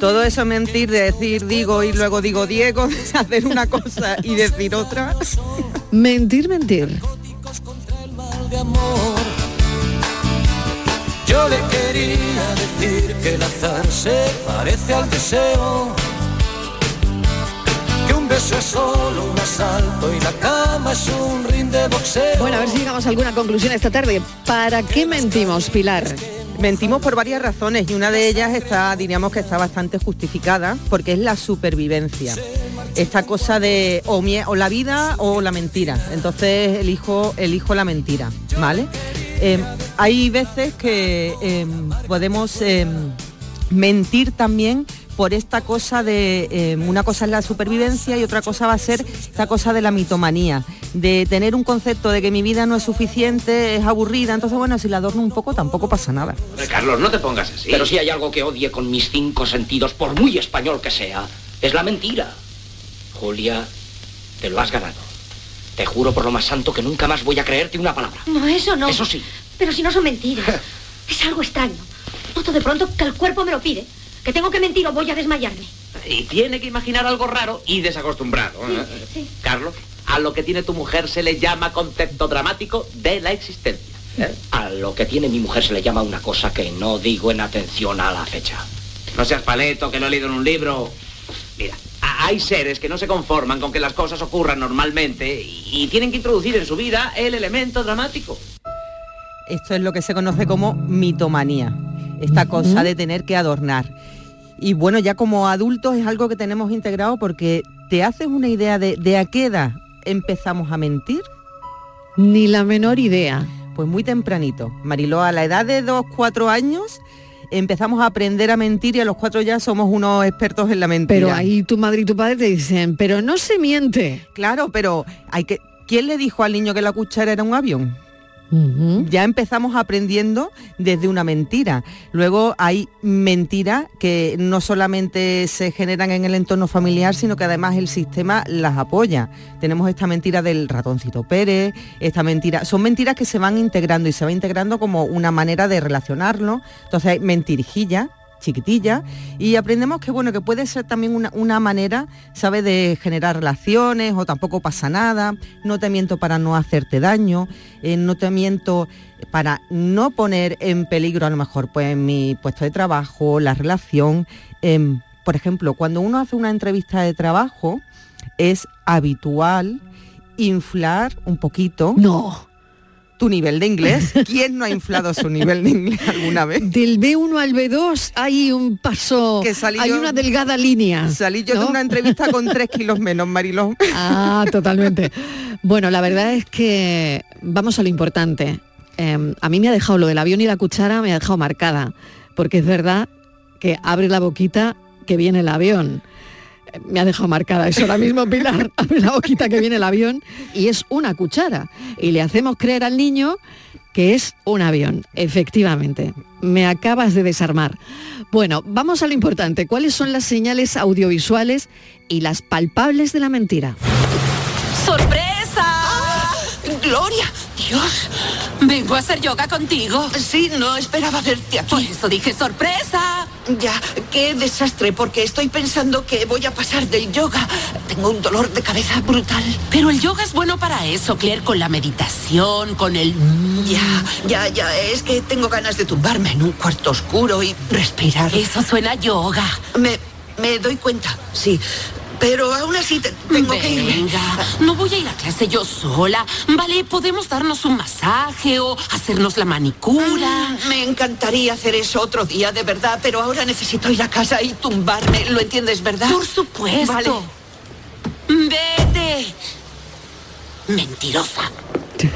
Todo eso es mentir de decir digo y luego digo Diego, de hacer una cosa y decir otra. Mentir, mentir. Yo le quería decir que el azar se parece al deseo. Que un beso es solo un asalto y la cama es un ring de boxeo. Bueno, a ver si llegamos a alguna conclusión esta tarde. ¿Para qué mentimos, Pilar? Mentimos por varias razones y una de ellas está, diríamos que está bastante justificada, porque es la supervivencia. Esta cosa de o, mie- o la vida o la mentira. Entonces elijo, elijo la mentira, ¿vale? Eh, hay veces que eh, podemos eh, mentir también por esta cosa de eh, una cosa es la supervivencia y otra cosa va a ser esta cosa de la mitomanía, de tener un concepto de que mi vida no es suficiente, es aburrida, entonces bueno, si la adorno un poco tampoco pasa nada. Carlos, no te pongas así. Pero si hay algo que odie con mis cinco sentidos, por muy español que sea, es la mentira. Julia, te lo has ganado. Te juro por lo más santo que nunca más voy a creerte una palabra. No, eso no. Eso sí. Pero si no son mentiras. es algo extraño. Noto de pronto que el cuerpo me lo pide. Que tengo que mentir o voy a desmayarme. Y tiene que imaginar algo raro y desacostumbrado. ¿eh? sí. Carlos, a lo que tiene tu mujer se le llama concepto dramático de la existencia. ¿eh? A lo que tiene mi mujer se le llama una cosa que no digo en atención a la fecha. No seas paleto, que lo he leído en un libro. Mira, a- hay seres que no se conforman con que las cosas ocurran normalmente y tienen que introducir en su vida el elemento dramático. Esto es lo que se conoce como mitomanía, esta cosa de tener que adornar. Y bueno, ya como adultos es algo que tenemos integrado porque te haces una idea de, de a qué edad empezamos a mentir. Ni la menor idea. Pues muy tempranito. Mariló, a la edad de 2, 4 años empezamos a aprender a mentir y a los cuatro ya somos unos expertos en la mentira. Pero ahí tu madre y tu padre te dicen, pero no se miente. Claro, pero hay que. ¿Quién le dijo al niño que la cuchara era un avión? Ya empezamos aprendiendo desde una mentira. Luego hay mentiras que no solamente se generan en el entorno familiar, sino que además el sistema las apoya. Tenemos esta mentira del ratoncito Pérez, esta mentira. Son mentiras que se van integrando y se va integrando como una manera de relacionarlo. Entonces hay mentirijillas chiquitilla. Y aprendemos que bueno que puede ser también una, una manera sabe de generar relaciones o tampoco pasa nada. No te miento para no hacerte daño. Eh, no te miento para no poner en peligro a lo mejor pues mi puesto de trabajo la relación. Em, por ejemplo cuando uno hace una entrevista de trabajo es habitual inflar un poquito no tu nivel de inglés. ¿Quién no ha inflado su nivel de inglés alguna vez? Del B1 al B2 hay un paso, Que salí hay una delgada línea. Salí yo de una entrevista con tres kilos menos, Mariló. Ah, totalmente. Bueno, la verdad es que vamos a lo importante. Eh, a mí me ha dejado lo del avión y la cuchara, me ha dejado marcada, porque es verdad que abre la boquita que viene el avión. Me ha dejado marcada eso ahora mismo, Pilar. Abre la boquita que viene el avión y es una cuchara. Y le hacemos creer al niño que es un avión. Efectivamente, me acabas de desarmar. Bueno, vamos a lo importante. ¿Cuáles son las señales audiovisuales y las palpables de la mentira? ¡Sorpresa! ¡Gloria! ¡Dios! Vengo a hacer yoga contigo. Sí, no esperaba verte aquí. Por eso dije sorpresa. Ya, qué desastre, porque estoy pensando que voy a pasar del yoga. Tengo un dolor de cabeza brutal. Pero el yoga es bueno para eso, Claire, con la meditación, con el... Ya, ya, ya, es que tengo ganas de tumbarme en un cuarto oscuro y respirar. Eso suena a yoga. Me, me doy cuenta, sí. Pero aún así te- tengo que irme. Venga, no voy a ir a clase yo sola. Vale, podemos darnos un masaje o hacernos la manicura. Mm, Me encantaría hacer eso otro día, de verdad, pero ahora necesito ir a casa y tumbarme. ¿Lo entiendes, verdad? Por supuesto. Vale. Vete. Mentirosa.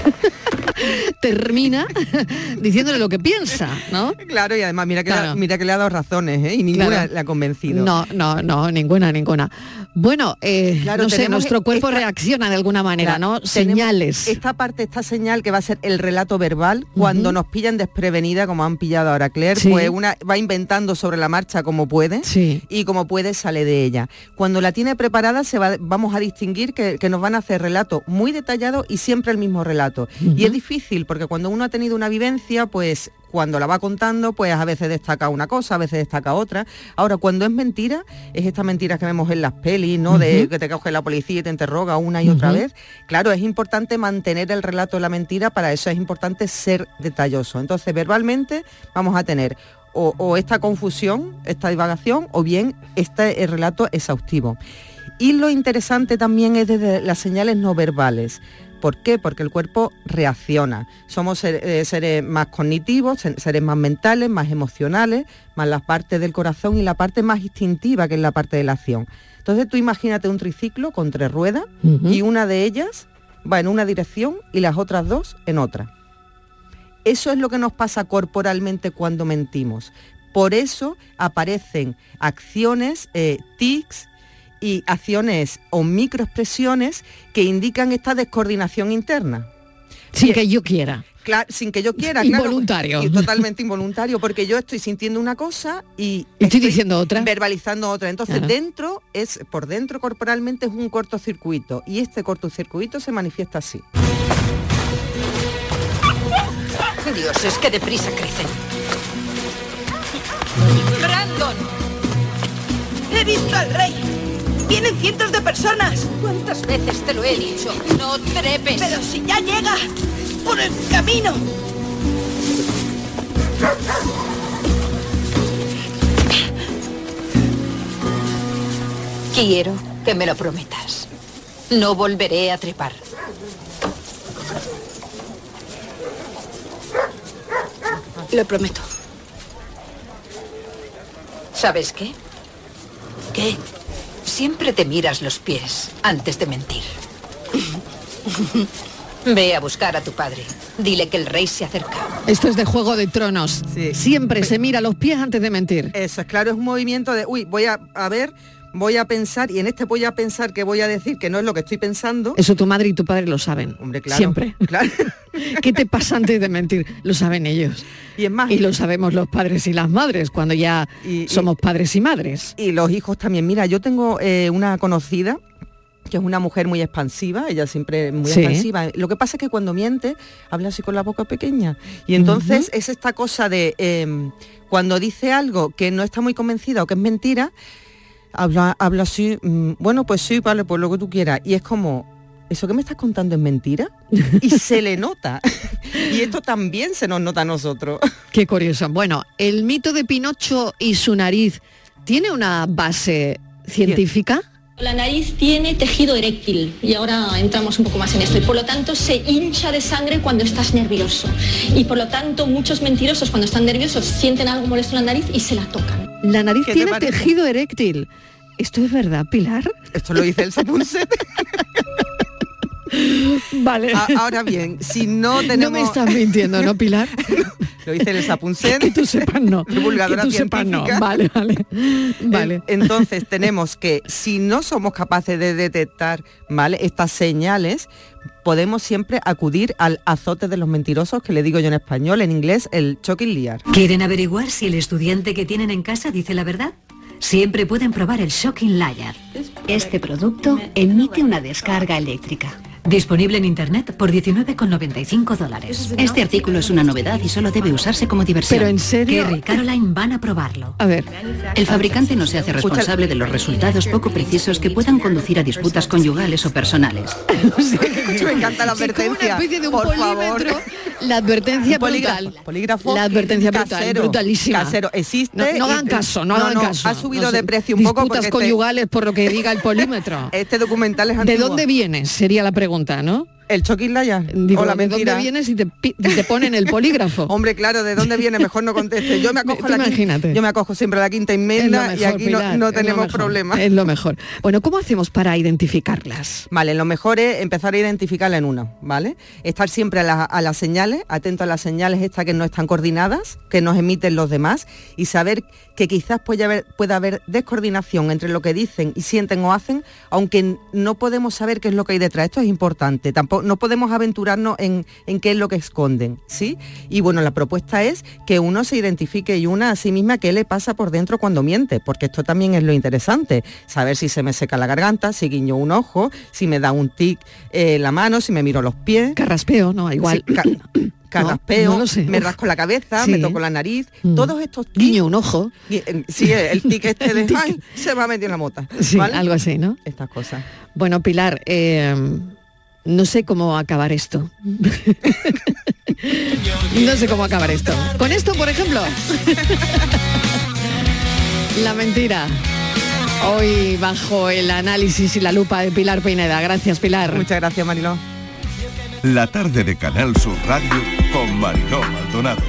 Termina diciéndole lo que piensa, ¿no? Claro, y además mira que, Claro. mira que le ha dado razones, ¿eh? Y ninguna Claro. le ha convencido. No, no, no, ninguna, ninguna. Bueno, eh, Claro, no sé, nuestro cuerpo esta- reacciona de alguna manera, ¿no? Señales. Esta parte, esta señal que va a ser el relato verbal, cuando nos pillan desprevenida, como han pillado ahora Claire, Sí. pues una va inventando sobre la marcha como puede y como puede sale de ella. Cuando la tiene preparada se va, vamos a distinguir que, que nos van a hacer relatos muy detallados y siempre el mismo relato. Y es difícil porque cuando uno ha tenido una vivencia, pues cuando la va contando, pues a veces destaca una cosa, a veces destaca otra. Ahora, cuando es mentira, es esta mentira que vemos en las pelis, ¿no? De que te coge la policía y te interroga una y otra vez. Claro, es importante mantener el relato de la mentira, para eso es importante ser detalloso. Entonces, verbalmente vamos a tener o, o esta confusión, esta divagación, o bien este el relato exhaustivo. Y lo interesante también es desde las señales no verbales. ¿Por qué? Porque el cuerpo reacciona. Somos eh, seres más cognitivos, se- seres más mentales, más emocionales, más la parte del corazón y la parte más instintiva, que es la parte de la acción. Entonces tú imagínate un triciclo con tres ruedas y una de ellas va en una dirección y las otras dos en otra. Eso es lo que nos pasa corporalmente cuando mentimos. Por eso aparecen acciones, eh, tics y acciones o microexpresiones que indican esta descoordinación interna. Sin que yo quiera. Claro, sin que yo quiera, claro. Involuntario. Y totalmente involuntario, porque yo estoy sintiendo una cosa y Estoy diciendo otra. verbalizando otra. Entonces, Claro. dentro es, por dentro corporalmente es un cortocircuito. Y este cortocircuito se manifiesta así. Dios, es que deprisa crecen. ¡Brandon! ¡He visto al rey! ¡Vienen cientos de personas! ¿Cuántas veces te lo he dicho? No trepes. ¡Pero si ya llega! ¡Por el camino! Quiero que me lo prometas. No volveré a trepar. Lo prometo. ¿Sabes qué? ¿Qué? Siempre te miras los pies antes de mentir. Ve a buscar a tu padre. Dile que el rey se acerca. Esto es de Juego de Tronos. Siempre se mira los pies antes de mentir. Eso es claro, es un movimiento de, uy, voy a, a ver, voy a pensar, y en este voy a pensar que voy a decir que no es lo que estoy pensando. Eso tu madre y tu padre lo saben. Hombre, claro. Siempre. Claro. ¿Qué te pasa antes de mentir? Lo saben ellos. Y es más. Y lo sabemos los padres y las madres cuando ya somos padres y madres. Y los hijos también. Mira, yo tengo eh, una conocida que es una mujer muy expansiva, ella siempre es muy Sí. expansiva. Lo que pasa es que cuando miente, habla así con la boca pequeña. Y entonces es esta cosa de em, cuando dice algo que no está muy convencida o que es mentira, habla, habla así, mm, bueno, pues sí, vale, pues lo que tú quieras. Y es como, ¿eso que me estás contando es mentira? Y se le nota. y esto también se nos nota a nosotros. Qué curioso. Bueno, el mito de Pinocho y su nariz tiene una base científica. La nariz tiene tejido eréctil y ahora entramos un poco más en esto y por lo tanto se hincha de sangre cuando estás nervioso y por lo tanto muchos mentirosos cuando están nerviosos sienten algo molesto en la nariz y se la tocan. La nariz ¿Qué te tiene tejido eréctil. ¿Esto es verdad, Pilar? Esto lo dice el Sapunset. Vale. A- ahora bien, si no tenemos... No me estás mintiendo, ¿no, Pilar? Lo dice el Sapunset. Que tú sepas no. Divulgadora que tú sepas no. Vale, vale. Vale. En- Entonces tenemos que si no somos capaces de detectar ¿vale? estas señales, podemos siempre acudir al azote de los mentirosos, que le digo yo en español, en inglés, el shocking liar. ¿Quieren averiguar si el estudiante que tienen en casa dice la verdad? Siempre pueden probar el Shocking Liar. Este producto emite una descarga eléctrica. Disponible en internet por 19,95 dólares. Este artículo es una novedad y solo debe usarse como diversión. Pero en serio. Kerry y Caroline van a probarlo. A ver. El fabricante no se hace responsable de los resultados poco precisos que puedan conducir a disputas conyugales o personales. Me encanta la advertencia. Una especie de un por favor. La advertencia brutal. polígrafo La advertencia brutal, casero, brutalísima. casero, existe No, no y- hagan caso, no, hagan caso. Ha subido No de precio un poco disputas este- conyugales por lo que diga el polímetro. Este documental es ¿De antiguo. dónde vienes? Sería la pregunta, ¿no? El Choquín Laya. Digo, o la ¿de mentira. dónde vienes y te, y te ponen el polígrafo? Hombre, claro, ¿de dónde viene? Mejor no conteste. Yo me acojo, a la imagínate. yo me acojo siempre a la quinta enmienda mejor, y aquí no- Pilar, tenemos mejor, problema. Es lo mejor. Bueno, ¿cómo hacemos para identificarlas? Vale, lo mejor es empezar a identificarla en una, ¿vale? Estar siempre a, la- a las señales, atento a las señales estas que no están coordinadas, que nos emiten los demás, y saber que quizás puede haber, pueda haber descoordinación entre lo que dicen y sienten o hacen, aunque no podemos saber qué es lo que hay detrás. Esto es importante. Tampoco, no podemos aventurarnos en, en qué es lo que esconden, ¿sí? Y bueno, la propuesta es que uno se identifique y una a sí misma qué le pasa por dentro cuando miente, porque esto también es lo interesante. Saber si se me seca la garganta, si guiño un ojo, si me da un tic eh, la mano, si me miro los pies. Carraspeo, ¿no? Igual. Sí, ca- no sé. me rasco la cabeza, Sí. me toco la nariz, Mm. todos estos tics- Guiño un ojo. Eh, Sí, el tic este de El tic. ay, se me ha metido en la mota. Sí, ¿vale? algo así, ¿no? Estas cosas. Bueno, Pilar, eh, no sé cómo acabar esto. no sé cómo acabar esto. Con esto, por ejemplo. la mentira. Hoy bajo el análisis y la lupa de Pilar Pineda. Gracias, Pilar. Muchas gracias, Mariló. La tarde de Canal Sur Radio con Mariló Maldonado.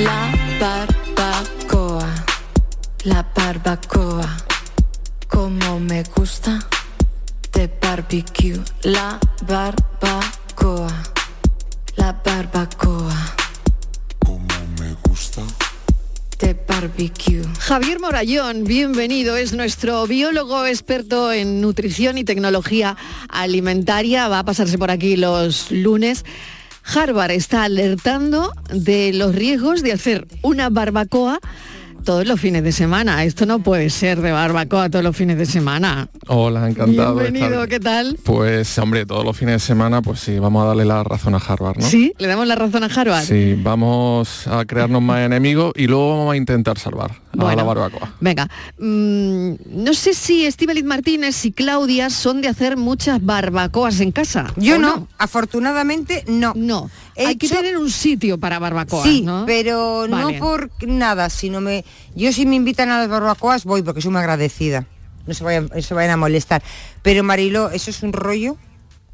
La barbacoa, la barbacoa, como me gusta de barbecue. La barbacoa, la barbacoa, como me gusta de barbecue. Javier Morayón, bienvenido, es nuestro biólogo experto en nutrición y tecnología alimentaria, va a pasarse por aquí los lunes. Harvard está alertando de los riesgos de hacer una barbacoa todos los fines de semana. Esto no puede ser de barbacoa todos los fines de semana. Hola, encantado. de Bienvenido, estar- ¿qué tal? Pues hombre, todos los fines de semana, pues sí, vamos a darle la razón a Harvard, ¿no? Sí, le damos la razón a Harvard. Sí, vamos a crearnos más enemigos y luego vamos a intentar salvar a Bueno. la barbacoa. Venga, mm, no sé si Estíbaliz Martínez y Claudia son de hacer muchas barbacoas en casa. Yo ¿o no, afortunadamente no. No, He hay que tener un sitio para barbacoas, Sí, ¿no? pero Vale. no por nada, sino me. Yo si me invitan a las barbacoas voy porque soy muy agradecida. No se vayan, se vayan a molestar. Pero Marilo, eso es un rollo.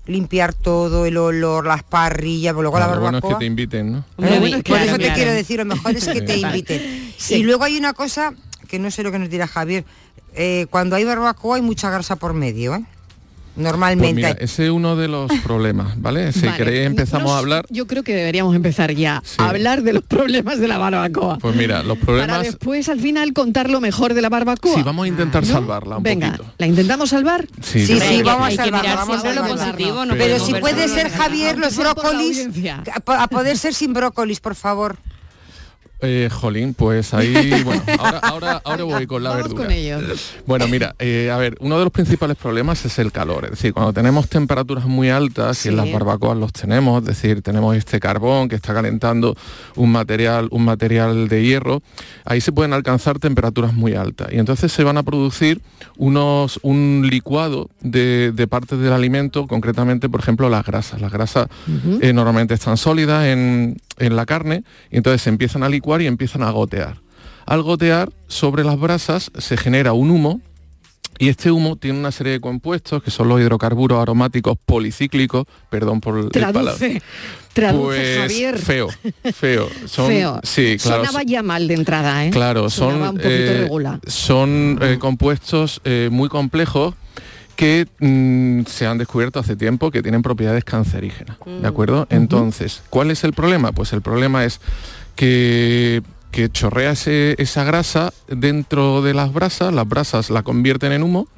Limpiar todo, el olor, las parrillas, luego Claro, la lo bueno es barbacoa. que te inviten, ¿no? Eh, bueno es que- por claro, eso te claro. quiero decir, lo mejor es que te inviten. Sí. Y luego hay una cosa que no sé lo que nos dirá Javier. eh, cuando hay barbacoa hay mucha grasa por medio, ¿eh? Pues Normalmente. mira, hay- ese es uno de los problemas, ¿vale? Si Vale. queréis empezamos Nos- a hablar, Yo creo que deberíamos empezar ya a hablar de los problemas de la barbacoa. pues mira, los para problemas, después al final contar lo mejor de la barbacoa. sí, vamos a intentar ¿No? salvarla un Venga, poquito. ¿la intentamos salvar? Sí, Sí, sí, vamos a sí. salvarla, vamos a lo salvarla. positivo, no Pero si puede ser Javier los brócolis, a poder ser sin brócolis, por favor. Eh, jolín, pues ahí, bueno, ahora, ahora, ahora voy con la Vamos verdura. con. Bueno, mira, eh, a ver, uno de los principales problemas es el calor. Es decir, cuando tenemos temperaturas muy altas, y en las Sí. barbacoas los tenemos, es decir, tenemos este carbón que está calentando un material, un material de hierro, ahí se pueden alcanzar temperaturas muy altas. Y entonces se van a producir unos, un licuado de, de partes del alimento, concretamente, por ejemplo, las grasas. Las grasas eh, normalmente están sólidas en, en la carne, y entonces se empiezan a licuar y empiezan a gotear. Al gotear sobre las brasas se genera un humo y este humo tiene una serie de compuestos que son los hidrocarburos aromáticos policíclicos, perdón por el palabra. Traduce, traduce Pues Javier. feo, feo. Son, Feo. Sí, claro. Sonaba ya mal de entrada, ¿eh? Claro, Sonaba son, un poquito eh, son eh, compuestos eh, muy complejos que mm, se han descubierto hace tiempo que tienen propiedades cancerígenas, ¿de acuerdo? Entonces, ¿cuál es el problema? Pues el problema es que, que chorrea ese- esa grasa dentro de las brasas, las brasas la convierten en humo,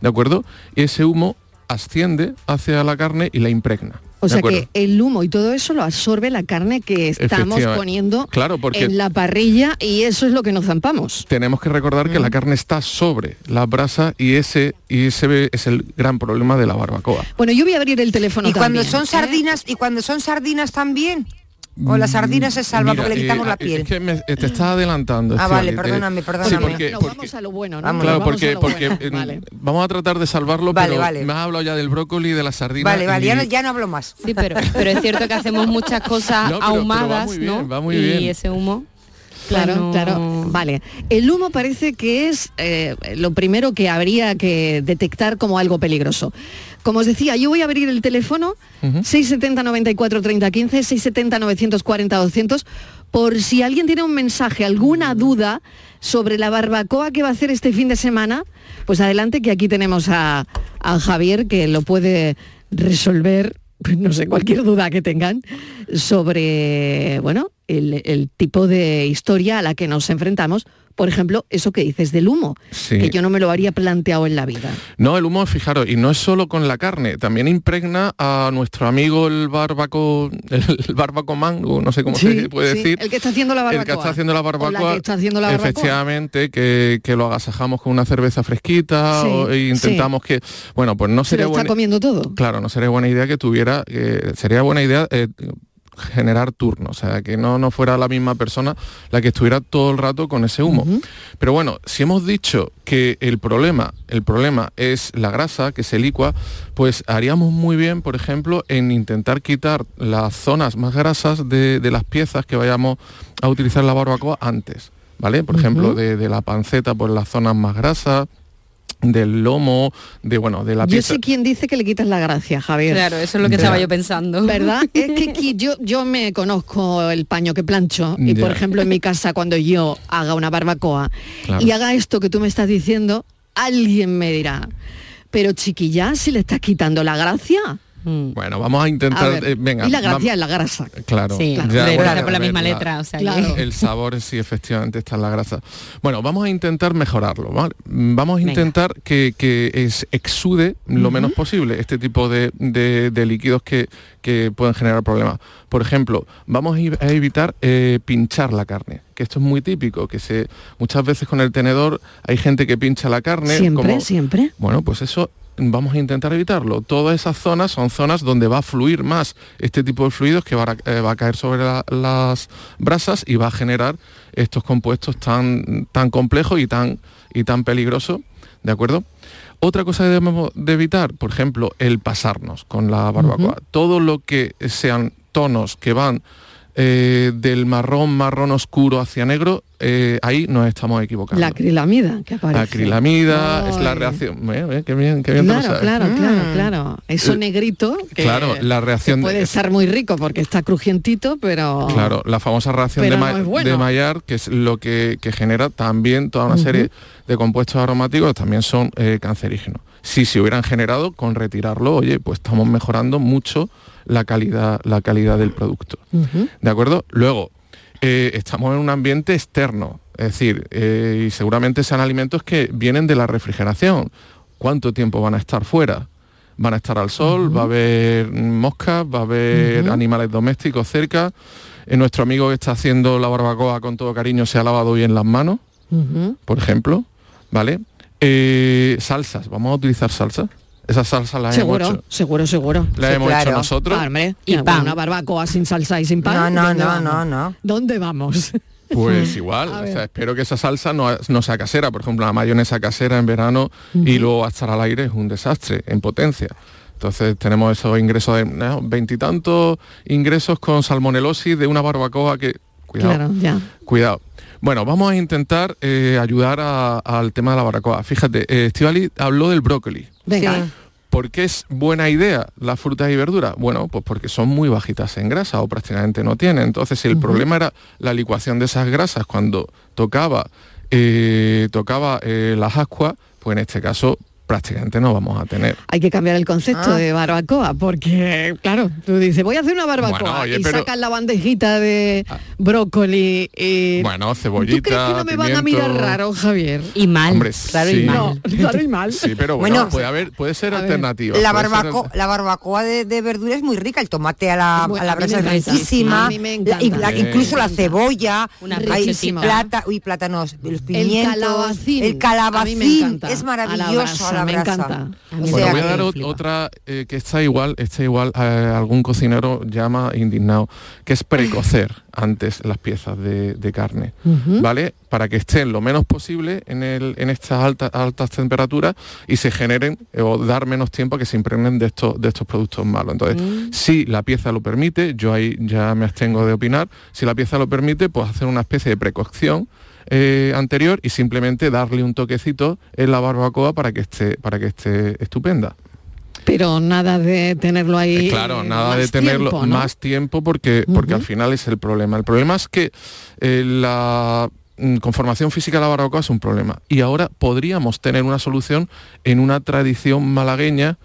¿de acuerdo? Y ese humo asciende hacia la carne y la impregna. O ¿de sea que el humo y todo eso lo absorbe la carne que estamos poniendo Claro, porque- en la parrilla y eso es lo que nos zampamos. tenemos que recordar Mm. que la carne está sobre la brasa y ese y ese es el gran problema de la barbacoa. Bueno, yo voy a abrir el teléfono Y cuando son ¿eh? sardinas, y cuando son sardinas también. O las sardinas se salvan Mira, porque le quitamos eh, la es piel. que me- te estás adelantando. Ah, vale, eh. perdóname, Sí, perdóname. porque, No, porque- vamos a lo bueno, ¿no? Vamos. claro, Vamos porque, a lo porque bueno, eh, vale. vamos a tratar de salvarlo, Vale, pero vale. me has hablado ya del brócoli y de la sardina. Vale, vale, y- ya no, ya no hablo más. Sí, pero, pero es cierto que hacemos muchas cosas No, pero- pero va ahumadas, muy bien, ¿no? va muy y bien. ese humo. Claro, no- claro. Vale. El humo parece que es eh, lo primero que habría que detectar como algo peligroso. Como os decía, yo voy a abrir el teléfono 670 94 30 15, 670 940 200 por si alguien tiene un mensaje, alguna duda sobre la barbacoa que va a hacer este fin de semana, pues adelante que aquí tenemos a, a Javier que lo puede resolver, no sé, cualquier duda que tengan sobre, bueno, el, el tipo de historia a la que nos enfrentamos por ejemplo, eso que dices del humo, Sí. que yo no me lo habría planteado en la vida. No, el humo, fijaros, y no es solo con la carne, también impregna a nuestro amigo el barbaco, el barbaco mango, no sé cómo Sí, se puede sí, decir. el que está haciendo la barbacoa. El que está haciendo la barbacoa. que está haciendo la barbacoa. Efectivamente, que, que lo agasajamos con una cerveza fresquita o- e intentamos que. Bueno, pues no Se sería lo está buena. comiendo todo. Claro, no sería buena idea que tuviera. eh, sería buena idea. eh, generar turnos, o sea, que no, no fuera la misma persona la que estuviera todo el rato con ese humo. Pero bueno, si hemos dicho que el problema, el problema es la grasa que se licua, pues haríamos muy bien, por ejemplo, en intentar quitar las zonas más grasas de, de las piezas que vayamos a utilizar la barbacoa antes. ¿Vale? Por ejemplo, de, de la panceta, por las zonas más grasas, del lomo, de bueno, de la Yo pieza. sé quién dice que le quitas la gracia, Javier. Claro, eso es lo que estaba yo pensando. ¿Verdad? Es que aquí yo, yo me conozco el paño que plancho y Ya. por ejemplo en mi casa cuando yo haga una barbacoa Claro. y haga esto que tú me estás diciendo, alguien me dirá, pero chiquilla, si le estás quitando la gracia. Bueno, vamos a intentar. A ver, eh, venga, y la gracia es la grasa. Claro, Sí, ya, bueno, por la misma letra, o sea que- Claro. El sabor sí, efectivamente, está en la grasa. Bueno, vamos a intentar mejorarlo, ¿vale? Mm, Vamos a intentar que, que es- exude lo menos posible este tipo de, de- de líquidos que, que pueden generar problemas. Por ejemplo, vamos a ev- a evitar eh, pinchar la carne, que esto es muy típico, que se muchas veces con el tenedor hay gente que pincha la carne. Siempre, como- siempre. bueno, pues eso vamos a intentar evitarlo. Todas esas zonas son zonas donde va a fluir más este tipo de fluidos que va a, eh, va a caer sobre la- las brasas y va a generar estos compuestos tan, tan complejos y tan, y tan peligrosos, ¿de acuerdo? Otra cosa que debemos de evitar, por ejemplo, el pasarnos con la barbacoa. Todo lo que sean tonos que van eh, del marrón, marrón oscuro hacia negro, eh, ahí nos estamos equivocando. La acrilamida que aparece. Acrilamida, es la reacción. Eh, eh, qué bien, qué bien te lo Claro, sabes. claro, claro, Mm. claro. Eso Eh, negrito, que, claro, la reacción que puede de- estar muy rico porque está crujientito, pero... Claro, la famosa reacción de, no Ma- bueno. de Maillard, que es lo que, que genera también toda una serie de compuestos aromáticos, también son eh, cancerígenos. Si se hubieran generado, con retirarlo, oye, pues estamos mejorando mucho la calidad, la calidad del producto. ¿De acuerdo? Luego, eh, estamos en un ambiente externo, es decir, eh, y seguramente sean alimentos que vienen de la refrigeración. ¿Cuánto tiempo van a estar fuera? Van a estar al sol, va a haber moscas, va a haber animales domésticos cerca. Eh, nuestro amigo que está haciendo la barbacoa con todo cariño se ha lavado bien las manos, por ejemplo, ¿vale? Eh, salsas, vamos a utilizar salsas. Esas salsas las hemos Seguro, hecho. seguro, seguro. Las hemos hecho nosotros. Ah, hombre, Y pan. Una barbacoa sin salsa y sin pan. No, no, ¿dónde no, vamos? no, no. ¿Dónde vamos? Pues igual, o sea, espero que esa salsa no, no sea casera, por ejemplo, la mayonesa casera en verano y luego a estar al aire es un desastre, en potencia. Entonces tenemos esos ingresos de ¿no? veintitantos ingresos con salmonelosis de una barbacoa que... Cuidado, Claro, ya. cuidado. Bueno, vamos a intentar eh, ayudar a- al tema de la barbacoa. Fíjate, eh, Estivali habló del brócoli. Venga. Sí. ¿Por qué es buena idea las frutas y verduras? Bueno, pues porque son muy bajitas en grasa o prácticamente no tienen. Entonces, si el problema era la licuación de esas grasas cuando tocaba, eh, tocaba eh, las ascuas, pues en este caso prácticamente no vamos a tener. Hay que cambiar el concepto Ah. de barbacoa, porque, claro, tú dices, voy a hacer una barbacoa Bueno, oye, y pero- sacas la bandejita de brócoli y... Bueno, ¿Tú cebollita, crees que no me van a mirar raro, Javier? Y mal. Hombre, claro, sí. y mal. No, raro y mal. Sí, pero bueno, Bueno, puede haber, puede ser alternativa. La, ser barbaco- la barbacoa de, de verdura es muy rica, el tomate a la, Bueno, a la a mí brasa me es riquísima, A mí me la- y encanta. la- incluso la cebolla, Una hay plata, uy, plátanos, los pimientos, calabacín. el calabacín, A mí me encanta. es A la maravilloso la me brasa. encanta. A mí Bueno, voy a dar otra eh, que está igual, está igual, eh, algún cocinero llama indignado, que es precocer antes las piezas de, de carne. ¿vale? Para que estén lo menos posible en, el, en estas altas, altas temperaturas y se generen eh, o dar menos tiempo a que se impregnen de estos, de estos productos malos. Entonces, si la pieza lo permite, yo ahí ya me abstengo de opinar, si la pieza lo permite, pues hacer una especie de precocción eh, anterior y simplemente darle un toquecito en la barbacoa para que esté, para que esté estupenda. Pero nada de tenerlo ahí. Eh, Claro, nada más de tenerlo tiempo, ¿no? más tiempo porque, porque al final es el problema. El problema es que eh, la mm, conformación física de la barbacoa es un problema. Y ahora podríamos tener una solución en una tradición malagueña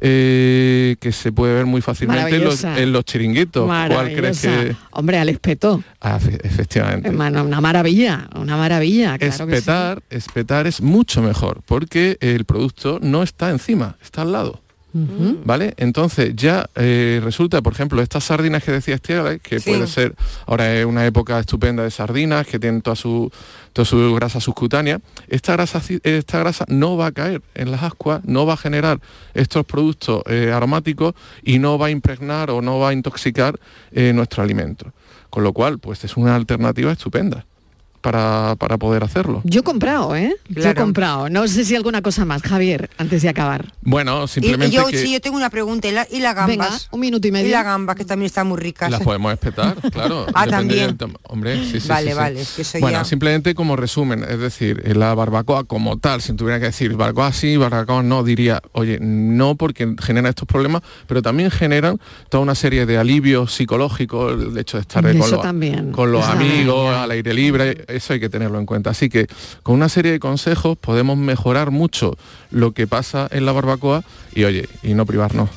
eh, que se puede ver muy fácilmente en los, Maravillosa. en los chiringuitos. ¿Cuál crees que...? Hombre, al espeto. Ah, efe- efectivamente. Hermano, una maravilla, una maravilla, claro que sí. espetar, espetar es mucho mejor porque el producto no está encima, está al lado. ¿Vale? Entonces ya eh, resulta, por ejemplo, estas sardinas que decía Estela, que Sí. puede ser, ahora es una época estupenda de sardinas, que tienen toda su, toda su grasa subcutánea, esta grasa, esta grasa no va a caer en las ascuas, no va a generar estos productos eh, aromáticos y no va a impregnar o no va a intoxicar eh, nuestro alimento. Con lo cual, pues es una alternativa estupenda para, para poder hacerlo. Yo he comprado, ¿eh? Yo he Claro. comprado. No sé si alguna cosa más, Javier, antes de acabar. Bueno, Y, simplemente y yo, que sí, yo tengo una pregunta. ¿Y, la, y las Venga, gambas? un minuto y medio. Y las gambas, que también están muy ricas. las podemos espetar, claro. Ah, también. del Hombre, sí, sí, Vale, sí, vale, que Bueno, ya- simplemente como resumen, es decir, en la barbacoa como tal, si tuviera que decir barbacoa sí, barbacoa no, diría, oye, no porque genera estos problemas, pero también generan toda una serie de alivios psicológicos, el hecho de estar Y con los, también, con los eso amigos, también. al aire libre, eso hay que tenerlo en cuenta. Así que con una serie de consejos podemos mejorar mucho lo que pasa en la barbacoa y oye, y no privarnos.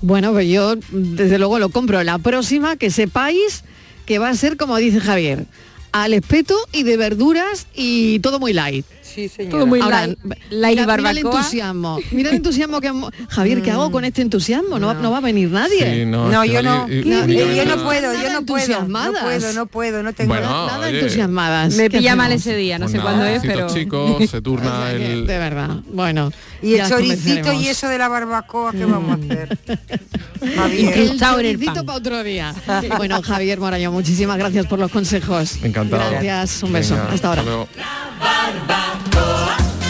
Bueno, pues yo desde luego lo compro. La próxima, que sepáis que va a ser, como dice Javier, al espeto y de verduras y todo muy light. Sí, señora. Todo muy Ahora, light. mira- Light mira, el barbacoa. entusiasmo. Mira el entusiasmo que... hemos- Javier, ¿qué hago con este entusiasmo? No, va- no va a venir nadie. Sí, no, que yo no. y- yo no puedo, yo Nada no puedo. No puedo, no puedo, no tengo Bueno, Nada oye. entusiasmadas. Me ¿Qué pilla mal ese día, no Pues sé cuándo es, pero... chicos, se turna O sea que, el... De verdad. Bueno. Y el choricito y eso de la barbacoa, ¿qué vamos a hacer? El Javier. El choricito para otro día. Bueno, Javier Moraño, muchísimas gracias por los consejos. Encantado. Gracias, un beso. Hasta ahora. Oh.